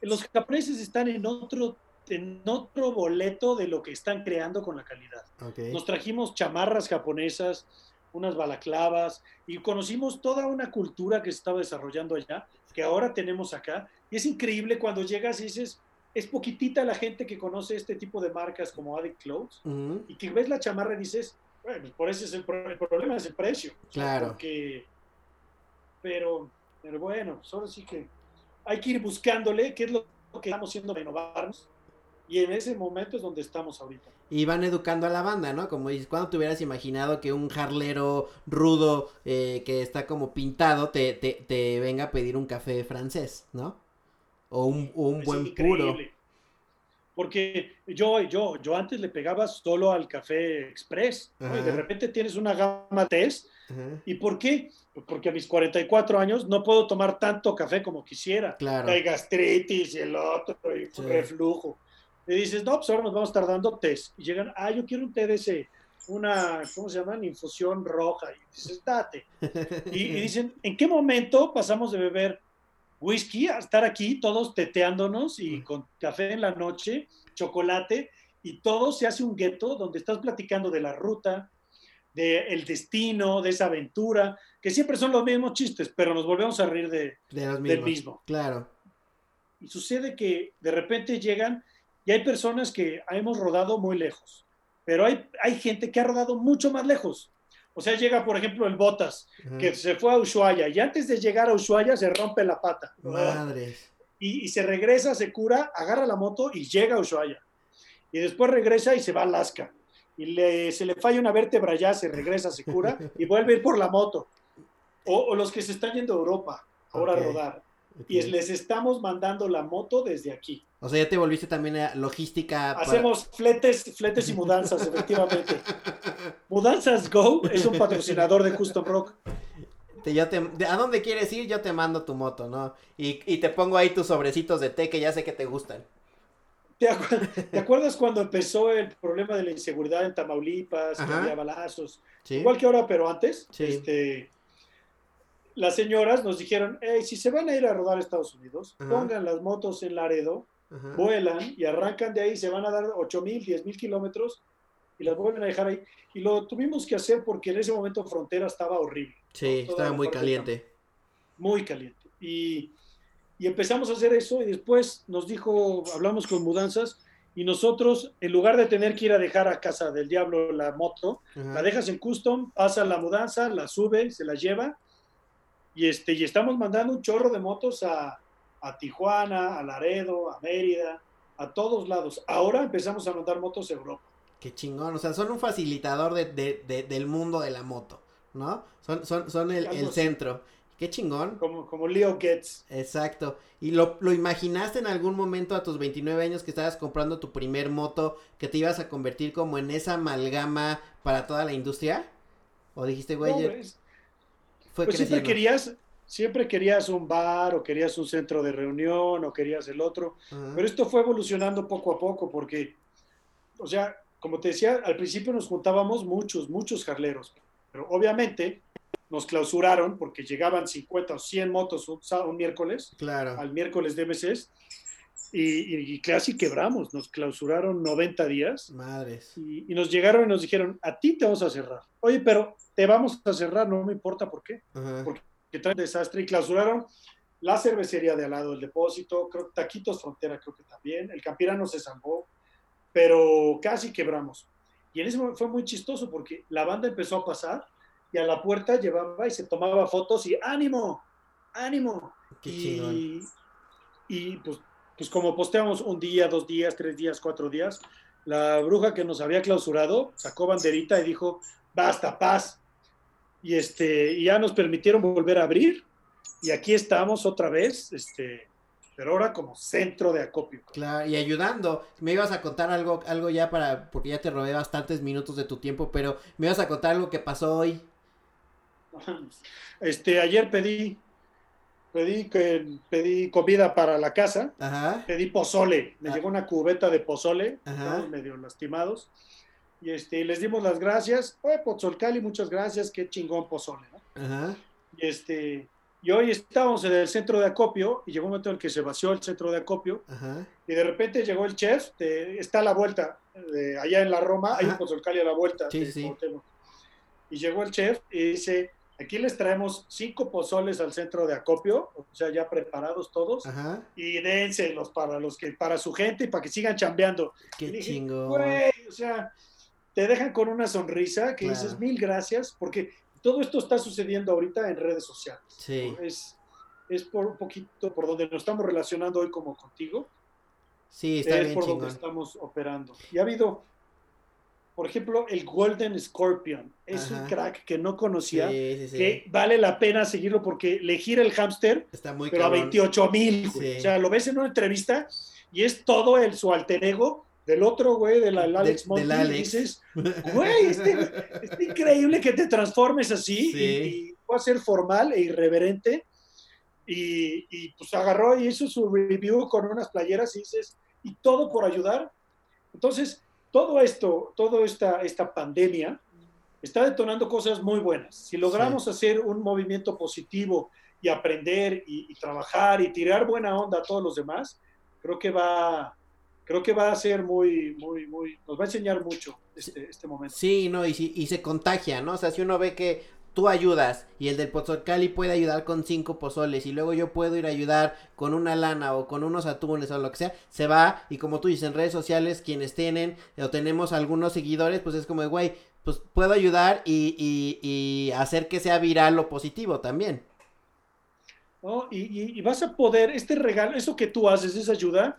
Speaker 3: los japoneses están en otro, en otro boleto de lo que están creando con la calidad.
Speaker 2: Ok.
Speaker 3: Nos trajimos chamarras japonesas, unas balaclavas, y conocimos toda una cultura que se estaba desarrollando allá, que ahora tenemos acá. Y es increíble cuando llegas y dices, es poquitita la gente que conoce este tipo de marcas como Addict Clothes y que ves la chamarra y dices, bueno, por eso es el, problema, es el precio.
Speaker 2: Claro.
Speaker 3: porque, pero, pero bueno, solo pues sí que hay que ir buscándole qué es lo que estamos haciendo renovarnos y en ese momento es donde estamos ahorita.
Speaker 2: Y van educando a la banda, ¿no? Como dices, ¿cuándo te hubieras imaginado que un jarlero rudo eh, que está como pintado te, te, te, venga a pedir un café francés, ¿no? O un, un buen puro.
Speaker 3: Porque yo, yo, yo antes le pegaba solo al café express, y de repente tienes una gama test. ¿Y por qué? Porque a mis 44 años no puedo tomar tanto café como quisiera.
Speaker 2: Claro.
Speaker 3: Hay gastritis y el otro, y reflujo. Y dices, no, pues ahora nos vamos a estar dando test. Y llegan, ah, yo quiero un té de ese, una, ¿cómo se llama? Infusión roja. Y dices, date. y, dicen, ¿en qué momento pasamos de beber whisky a estar aquí todos teteándonos y con café en la noche, chocolate, y todo se hace un gueto donde estás platicando de la ruta, del destino, de esa aventura, que siempre son los mismos chistes, pero nos volvemos a reír de, del mismo.
Speaker 2: Claro.
Speaker 3: Y sucede que de repente llegan y hay personas que hemos rodado muy lejos, pero hay, hay gente que ha rodado mucho más lejos. O sea, llega, por ejemplo, el Botas, que se fue a Ushuaia y antes de llegar a Ushuaia se rompe la pata.
Speaker 2: Madre.
Speaker 3: Y, se regresa, se cura, agarra la moto y llega a Ushuaia. Y después regresa y se va a Alaska. Y le, se le falla una vértebra ya, se regresa, se cura y vuelve a ir por la moto. O, los que se están yendo a Europa ahora a rodar. Y les estamos mandando la moto desde aquí.
Speaker 2: O sea, ya te volviste también a logística.
Speaker 3: Hacemos fletes, fletes y mudanzas, efectivamente. Mudanzas Go es un patrocinador de Custom Rock.
Speaker 2: ¿A dónde quieres ir? Yo te mando tu moto, ¿no? Y, te pongo ahí tus sobrecitos de té que ya sé que te gustan.
Speaker 3: ¿Te, acuerdas cuando empezó el problema de la inseguridad en Tamaulipas, que había balazos? Igual que ahora, pero antes. Este, las señoras nos dijeron, hey, si se van a ir a rodar a Estados Unidos, pongan las motos en Laredo vuelan y arrancan de ahí, se van a dar 8 mil, 10 mil kilómetros y las vuelven a dejar ahí. Y lo tuvimos que hacer porque en ese momento Frontera estaba horrible.
Speaker 2: Sí, estaba muy caliente.
Speaker 3: Muy caliente. Y, y, empezamos a hacer eso y después nos dijo, hablamos con mudanzas y nosotros, en lugar de tener que ir a dejar a casa del diablo la moto, la dejas en custom, pasa la mudanza, la sube, se la lleva y, este, y estamos mandando un chorro de motos a, a Tijuana, a Laredo, a Mérida, a todos lados. Ahora empezamos a montar motos Europa.
Speaker 2: Qué chingón, o sea, son un facilitador de, del mundo de la moto, ¿no? Son, son, son el, centro. Qué chingón.
Speaker 3: Como, como Leo Getz.
Speaker 2: Exacto. ¿Y lo, lo, imaginaste en algún momento a tus 29 años que estabas comprando tu primer moto que te ibas a convertir como en esa amalgama para toda la industria? ¿O dijiste, güey,
Speaker 3: fue pues siempre querías, siempre querías un bar o querías un centro de reunión o querías el otro, pero esto fue evolucionando poco a poco porque, o sea, como te decía, al principio nos juntábamos muchos, muchos jarleros, pero obviamente nos clausuraron porque llegaban 50 o 100 motos un, miércoles,
Speaker 2: claro.
Speaker 3: al miércoles de meses, y, casi quebramos, nos clausuraron 90 días.
Speaker 2: Madres.
Speaker 3: Y, nos llegaron y nos dijeron, a ti te vamos a cerrar. Oye, pero te vamos a cerrar, no me importa por qué. Porque que traen desastre y clausuraron la cervecería de al lado del depósito, creo, Taquitos Frontera creo que también, el Campirano se zampó, pero casi quebramos. Y en ese momento fue muy chistoso porque la banda empezó a pasar y a la puerta llevaba y se tomaba fotos y ánimo, ánimo. y, y pues, pues como posteamos un día, dos días, tres días, cuatro días, la bruja que nos había clausurado sacó banderita y dijo, basta, paz, y este ya nos permitieron volver a abrir y aquí estamos otra vez, este, pero ahora como centro de acopio.
Speaker 2: Claro, y ayudando. Me ibas a contar algo, algo ya para, porque ya te robé bastantes minutos de tu tiempo, pero me ibas a contar algo que pasó hoy.
Speaker 3: Este, ayer pedí, pedí que pedí comida para la casa, pedí pozole, me ah. llegó una cubeta de pozole, medio lastimados y este, les dimos las gracias. Oye, Pozolcali, muchas gracias, qué chingón pozole, ¿no? Ajá. Y este, y hoy estábamos en el centro de acopio y llegó un momento en el que se vació el centro de acopio Ajá. y de repente llegó el chef, está a la vuelta, allá en la Roma, hay un Pozolcali a la vuelta.
Speaker 2: Sí, sí.
Speaker 3: Y llegó el chef y dice, Aquí les traemos cinco pozoles al centro de acopio, o sea, ya preparados todos. Y dénselos para los que, para su gente y para que sigan chambeando.
Speaker 2: Qué chingo.
Speaker 3: o sea, te dejan con una sonrisa que dices mil gracias, porque todo esto está sucediendo ahorita en redes sociales.
Speaker 2: Sí.
Speaker 3: Es, es por un poquito por donde nos estamos relacionando hoy como contigo.
Speaker 2: Sí, está
Speaker 3: es por donde estamos operando. Y ha habido, por ejemplo, el Golden Scorpion. Es un crack que no conocía, que vale la pena seguirlo porque le gira el hámster, pero a 28 mil. O sea, lo ves en una entrevista y es todo el, su alter ego del otro güey, del Alex Monti, y dices, güey, este, es increíble que te transformes así y, pueda ser formal e irreverente. Y, y, pues agarró y hizo su review con unas playeras y dices, y todo por ayudar. Entonces, todo esto, toda esta, esta pandemia está detonando cosas muy buenas. Si logramos hacer un movimiento positivo y aprender y, trabajar y tirar buena onda a todos los demás, creo que va, creo que va a ser muy, muy, muy, nos va a enseñar mucho este, este momento.
Speaker 2: Sí, no, y, y se contagia, ¿no? O sea, si uno ve que tú ayudas y el del Pozocali puede ayudar con cinco pozoles y luego yo puedo ir a ayudar con una lana o con unos atunes o lo que sea, se va y como tú dices en redes sociales quienes tienen o tenemos algunos seguidores pues es como güey, pues puedo ayudar y, y, hacer que sea viral lo positivo también.
Speaker 3: ¿No? Y, y vas a poder, este regalo, eso que tú haces, esa ayuda,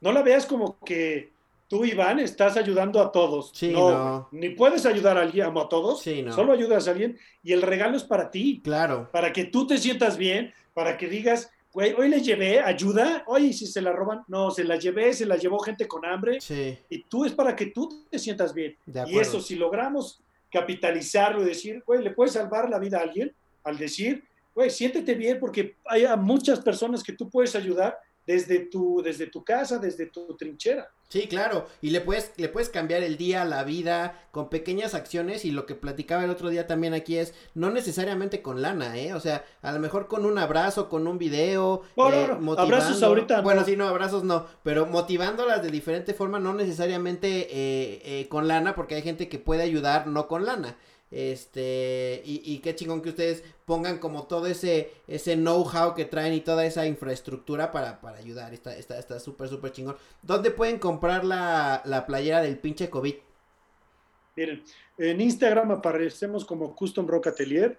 Speaker 3: no la veas como que tú, Iván, estás ayudando a todos.
Speaker 2: Sí, no,
Speaker 3: Ni puedes ayudar a alguien, a todos.
Speaker 2: Sí, no.
Speaker 3: Solo ayudas a alguien y el regalo es para ti.
Speaker 2: Claro.
Speaker 3: Para que tú te sientas bien, para que digas, güey, hoy le llevé ayuda. Oye, si se la roban, no, se la llevé, se la llevó gente con hambre.
Speaker 2: Sí.
Speaker 3: Y tú es para que tú te sientas bien. y eso, si logramos capitalizarlo y decir, güey, le puedes salvar la vida a alguien, al decir, güey, siéntete bien porque hay muchas personas que tú puedes ayudar desde tu, desde tu casa, desde tu trinchera.
Speaker 2: Sí, claro, y le puedes, le puedes cambiar el día, la vida, con pequeñas acciones, y lo que platicaba el otro día también aquí es, no necesariamente con lana, ¿eh? O sea, a lo mejor con un abrazo, con un video,
Speaker 3: eh, abrazos ahorita.
Speaker 2: Bueno, sí, no, abrazos no, pero motivándolas de diferente forma, no necesariamente eh, eh, con lana, porque hay gente que puede ayudar no con lana. Este, y, y, qué chingón que ustedes pongan como todo ese, ese know-how que traen y toda esa infraestructura para, para ayudar. Está, está, está súper, súper chingón. ¿Dónde pueden comprar la, la playera del pinche COVID?
Speaker 3: Miren, en Instagram aparecemos como Custom Rock Atelier.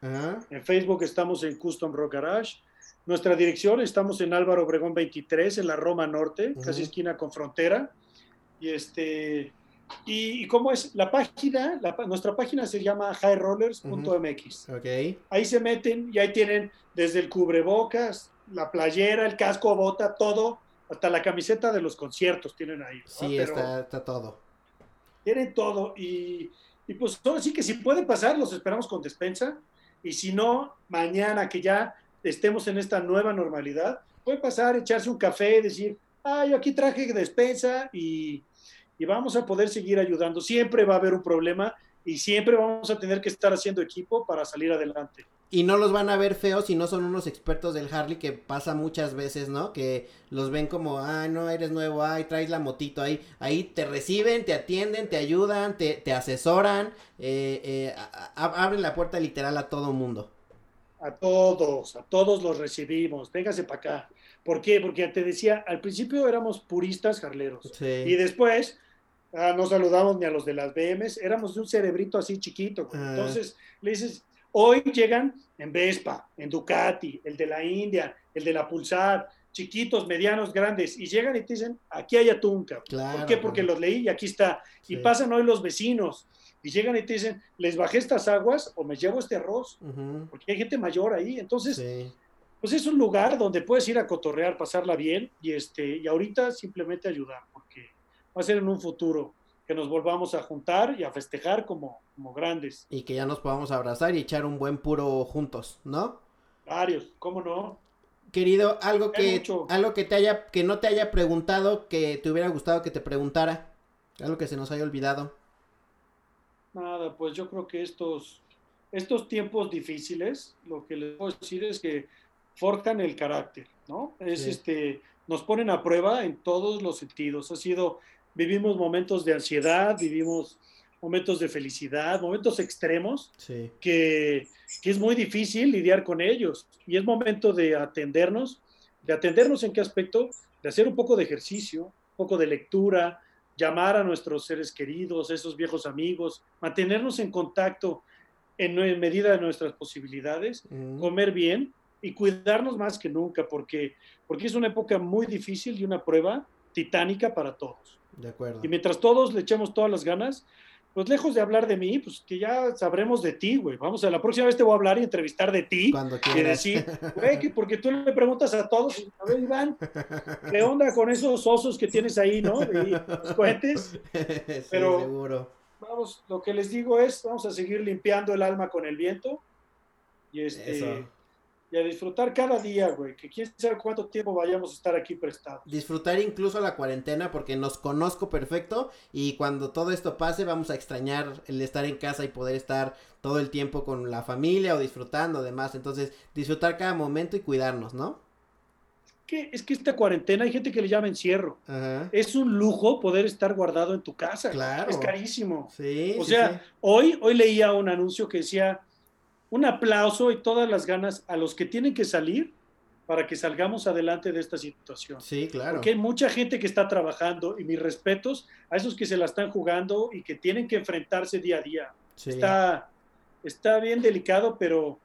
Speaker 3: En Facebook estamos en Custom Rock Garage. Nuestra dirección, estamos en Álvaro Obregón 23, en la Roma Norte, casi esquina con frontera. Y este, y, cómo es la página, nuestra página se llama highrollers.mx. Ahí se meten y ahí tienen desde el cubrebocas, la playera, el casco, bota, todo, hasta la camiseta de los conciertos tienen ahí.
Speaker 2: Sí, está, todo.
Speaker 3: Tienen todo y, y pues sí que si puede pasar, los esperamos con despensa. Y si no, mañana que ya estemos en esta nueva normalidad, puede pasar, echarse un café, decir, ah, yo aquí traje despensa y y vamos a poder seguir ayudando. Siempre va a haber un problema y siempre vamos a tener que estar haciendo equipo para salir adelante.
Speaker 2: Y no los van a ver feos si no son unos expertos del Harley que pasa muchas veces, ¿no? Que los ven como, ah, no, eres nuevo, ay, traes la motito ahí. Ahí te reciben, te atienden, te ayudan, te, te asesoran, eh, eh, abren la puerta literal a todo mundo.
Speaker 3: A todos, a todos los recibimos. Véngase para acá. ¿Por qué? Porque te decía, al principio éramos puristas jarleros. Y después Ah, no saludamos ni a los de las BMs, éramos un cerebrito así chiquito. Ah. Entonces le dices, hoy llegan en Vespa, en Ducati, el de la India, el de la Pulsar, chiquitos, medianos, grandes, y llegan y te dicen, aquí hay atún, ¿Por qué? Porque los leí y aquí está. Y pasan hoy los vecinos y llegan y te dicen, les bajé estas aguas o me llevo este arroz, porque hay gente mayor ahí. Entonces, pues es un lugar donde puedes ir a cotorrear, pasarla bien y, este, y ahorita simplemente ayudar, porque va a ser en un futuro que nos volvamos a juntar y a festejar como, como grandes.
Speaker 2: Y que ya nos podamos abrazar y echar un buen puro juntos, ¿no?
Speaker 3: Varios, ¿cómo no?
Speaker 2: Querido, algo que, algo que te haya, que no te haya preguntado, que te hubiera gustado que te preguntara, algo que se nos haya olvidado.
Speaker 3: Nada, pues yo creo que estos, estos tiempos difíciles, lo que les puedo decir es que forjan el carácter, ¿no? Es este, nos ponen a prueba en todos los sentidos. Ha sido vivimos momentos de ansiedad, vivimos momentos de felicidad, momentos extremos, que, que, es muy difícil lidiar con ellos. Y es momento de atendernos, de atendernos en qué aspecto, de hacer un poco de ejercicio, un poco de lectura, llamar a nuestros seres queridos, esos viejos amigos, mantenernos en contacto en, medida de nuestras posibilidades, mm. comer bien y cuidarnos más que nunca, porque, porque es una época muy difícil y una prueba titánica para todos.
Speaker 2: De acuerdo.
Speaker 3: Y mientras todos le echemos todas las ganas, pues lejos de hablar de mí, pues que ya sabremos de ti, güey. Vamos, a la próxima vez te voy a hablar y entrevistar de ti.
Speaker 2: Cuando
Speaker 3: Y decir, güey, que porque tú le preguntas a todos, a ver, Iván, ¿qué onda con esos osos que tienes ahí, no? Y los cohetes. Pero, seguro. vamos, lo que les digo es, vamos a seguir limpiando el alma con el viento. Y este y a disfrutar cada día, güey, que quién sabe cuánto tiempo vayamos a estar aquí prestados.
Speaker 2: Disfrutar incluso la cuarentena porque nos conozco perfecto y cuando todo esto pase vamos a extrañar el estar en casa y poder estar todo el tiempo con la familia o disfrutando además, entonces disfrutar cada momento y cuidarnos, ¿no?
Speaker 3: Que, es que esta cuarentena hay gente que le llama encierro. Es un lujo poder estar guardado en tu casa. Claro. Es carísimo. Sí. O sea, hoy hoy leía un anuncio que decía un aplauso y todas las ganas a los que tienen que salir para que salgamos adelante de esta situación.
Speaker 2: Sí, claro.
Speaker 3: Porque hay mucha gente que está trabajando y mis respetos a esos que se la están jugando y que tienen que enfrentarse día a día. Está, está bien delicado, pero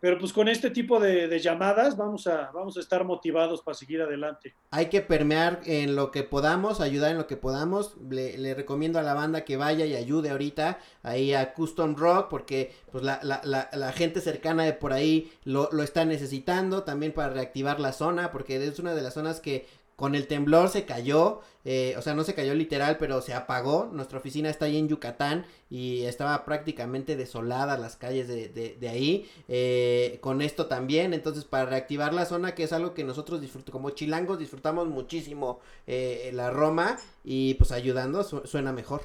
Speaker 3: pero pues con este tipo de, llamadas vamos a, vamos a estar motivados para seguir adelante.
Speaker 2: Hay que permear en lo que podamos, ayudar en lo que podamos. Le, recomiendo a la banda que vaya y ayude ahorita ahí a Custom Rock porque pues la, la, la, la gente cercana de por ahí lo, lo está necesitando también para reactivar la zona porque es una de las zonas que con el temblor se cayó, eh, o sea, no se cayó literal, pero se apagó. Nuestra oficina está ahí en Yucatán y estaba prácticamente desolada las calles de, de, ahí. Eh, con esto también, entonces para reactivar la zona, que es algo que nosotros disfrutamos, como chilangos disfrutamos muchísimo eh, la Roma y pues ayudando suena mejor.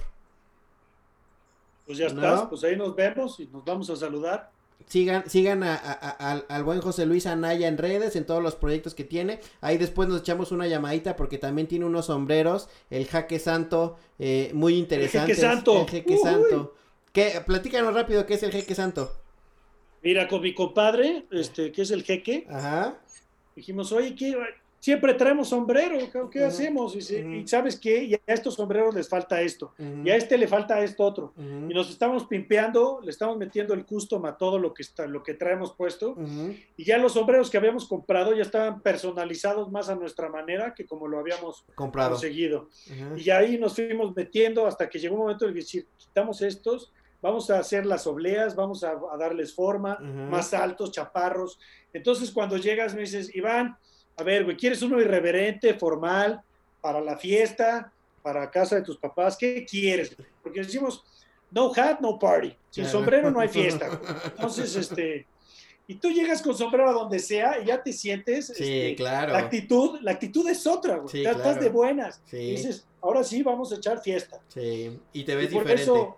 Speaker 3: Pues ya estás, pues ahí nos vemos y nos vamos a saludar.
Speaker 2: Sigan, sigan a, al buen José Luis Anaya en redes, en todos los proyectos que tiene. Ahí después nos echamos una llamadita porque también tiene unos sombreros, el jaque santo, eh, muy interesante.
Speaker 3: El jeque santo.
Speaker 2: El jeque santo. ¿Qué? Platícanos rápido, ¿qué es el jeque santo?
Speaker 3: Mira, con mi compadre, este, que es el jeque.
Speaker 2: Ajá.
Speaker 3: Dijimos, oye, ¿qué, siempre traemos sombrero, ¿qué hacemos? Y, sabes qué, y a estos sombreros les falta esto, y a este le falta esto otro. Y nos estamos pimpeando, le estamos metiendo el custom a todo lo que, está, lo que traemos puesto. Y ya los sombreros que habíamos comprado ya estaban personalizados más a nuestra manera que como lo habíamos
Speaker 2: comprado.
Speaker 3: conseguido. Y ahí nos fuimos metiendo hasta que llegó un momento en que decir, quitamos estos, vamos a hacer las obleas, vamos a, a darles forma, más altos, chaparros. Entonces cuando llegas me dices, Iván, a ver, güey, ¿quieres uno irreverente, formal, para la fiesta, para casa de tus papás? ¿Qué quieres? Porque decimos, no hat, no party. Sin sombrero no hay fiesta. Entonces, este, y tú llegas con sombrero a donde sea y ya te sientes.
Speaker 2: Sí, este, claro.
Speaker 3: La actitud, la actitud es otra, güey. estás de buenas. Sí. Y dices, ahora sí vamos a echar fiesta.
Speaker 2: Sí, y te ves diferente. Eso,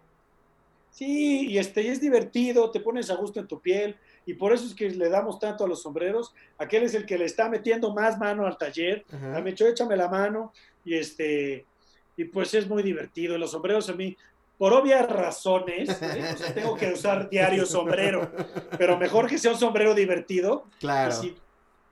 Speaker 3: sí, y este, y es divertido, te pones a gusto en tu piel y por eso es que le damos tanto a los sombreros. Aquel es el que le está metiendo más mano al taller. A me échame la mano y este y pues es muy divertido. Los sombreros a mí, por obvias razones, ¿eh? tengo que usar diario sombrero, pero mejor que sea un sombrero divertido.
Speaker 2: Claro.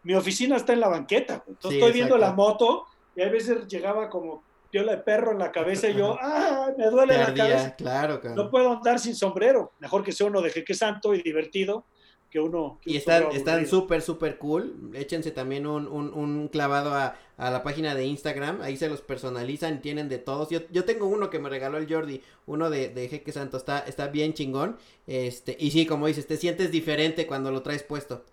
Speaker 3: mi oficina está en la banqueta, entonces estoy viendo la moto y a veces llegaba como piola de perro en la cabeza y yo, ¡ah! Me duele la cabeza.
Speaker 2: Claro,
Speaker 3: No puedo andar sin sombrero. Mejor que sea uno de jeque santo y divertido uno.
Speaker 2: y están están súper, súper cool. Échense también un, un, clavado a, la página de Instagram. Ahí se los personalizan, tienen de todos. Yo, yo tengo uno que me regaló el Jordi, uno de, de Jeque Santo. Está, está bien chingón. Este, y sí, como dices, te sientes diferente cuando lo traes puesto.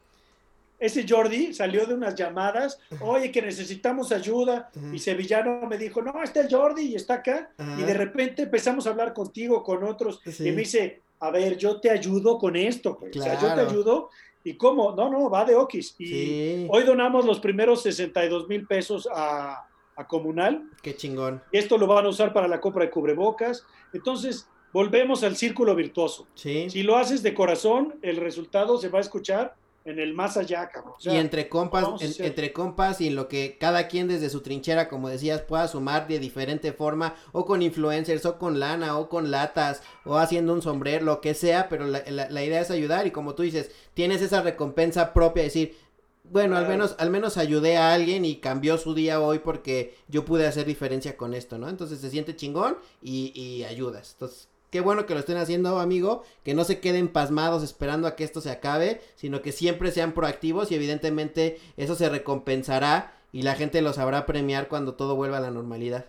Speaker 3: Ese Jordi salió de unas llamadas, oye, que necesitamos ayuda, y Sevillano me dijo, no, está el Jordi y está acá, y de repente empezamos a hablar contigo, con otros, y me dice, a ver, yo te ayudo con esto, pues. o sea, yo te ayudo. ¿Y cómo? No, no, va de Oquis. Y hoy donamos los primeros 62 mil pesos a, a, Comunal.
Speaker 2: Qué chingón.
Speaker 3: Esto lo van a usar para la compra de cubrebocas. Entonces, volvemos al círculo virtuoso.
Speaker 2: Sí.
Speaker 3: Si lo haces de corazón, el resultado se va a escuchar en el más allá, cabrón.
Speaker 2: y entre compas, entre compas y en lo que cada quien desde su trinchera, como decías, pueda sumar de diferente forma, o con influencers, o con lana, o con latas, o haciendo un sombrero, lo que sea, pero la, la, idea es ayudar y como tú dices, tienes esa recompensa propia, decir, bueno, al menos, al menos ayudé a alguien y cambió su día hoy porque yo pude hacer diferencia con esto, ¿no? Entonces se siente chingón y, y ayudas. Entonces, Qué bueno que lo estén haciendo, amigo. Que no se queden pasmados esperando a que esto se acabe, sino que siempre sean proactivos y evidentemente eso se recompensará y la gente lo sabrá premiar cuando todo vuelva a la normalidad.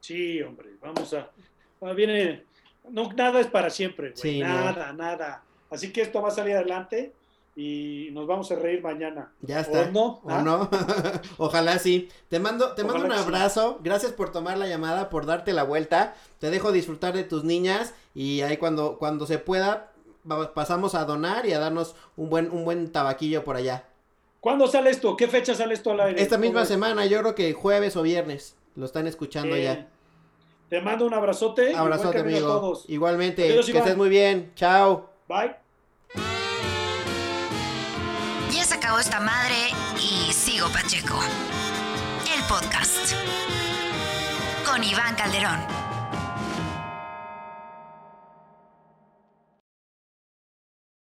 Speaker 3: Sí, hombre, vamos a... Ah, viene... No, nada es para siempre, güey. nada, nada. Así que esto va a salir adelante y nos vamos a reír mañana.
Speaker 2: Ya está.
Speaker 3: ¿O no?
Speaker 2: ¿O ¿Ah? no? Ojalá sí. Te mando, te mando un abrazo. Gracias por tomar la llamada, por darte la vuelta. Te dejo disfrutar de tus niñas y ahí cuando, cuando se pueda pasamos a donar y a darnos un buen, un buen tabaquillo por allá.
Speaker 3: ¿Cuándo sale esto? ¿Qué fecha sale esto al aire?
Speaker 2: Esta misma semana, yo creo que jueves o viernes. Lo están escuchando ya.
Speaker 3: Te mando un abrazote.
Speaker 2: Abrazote, amigo. Igualmente. que estés muy bien. Chao.
Speaker 3: Bye.
Speaker 1: Esta madre y sigo Pacheco. El podcast con Iván Calderón.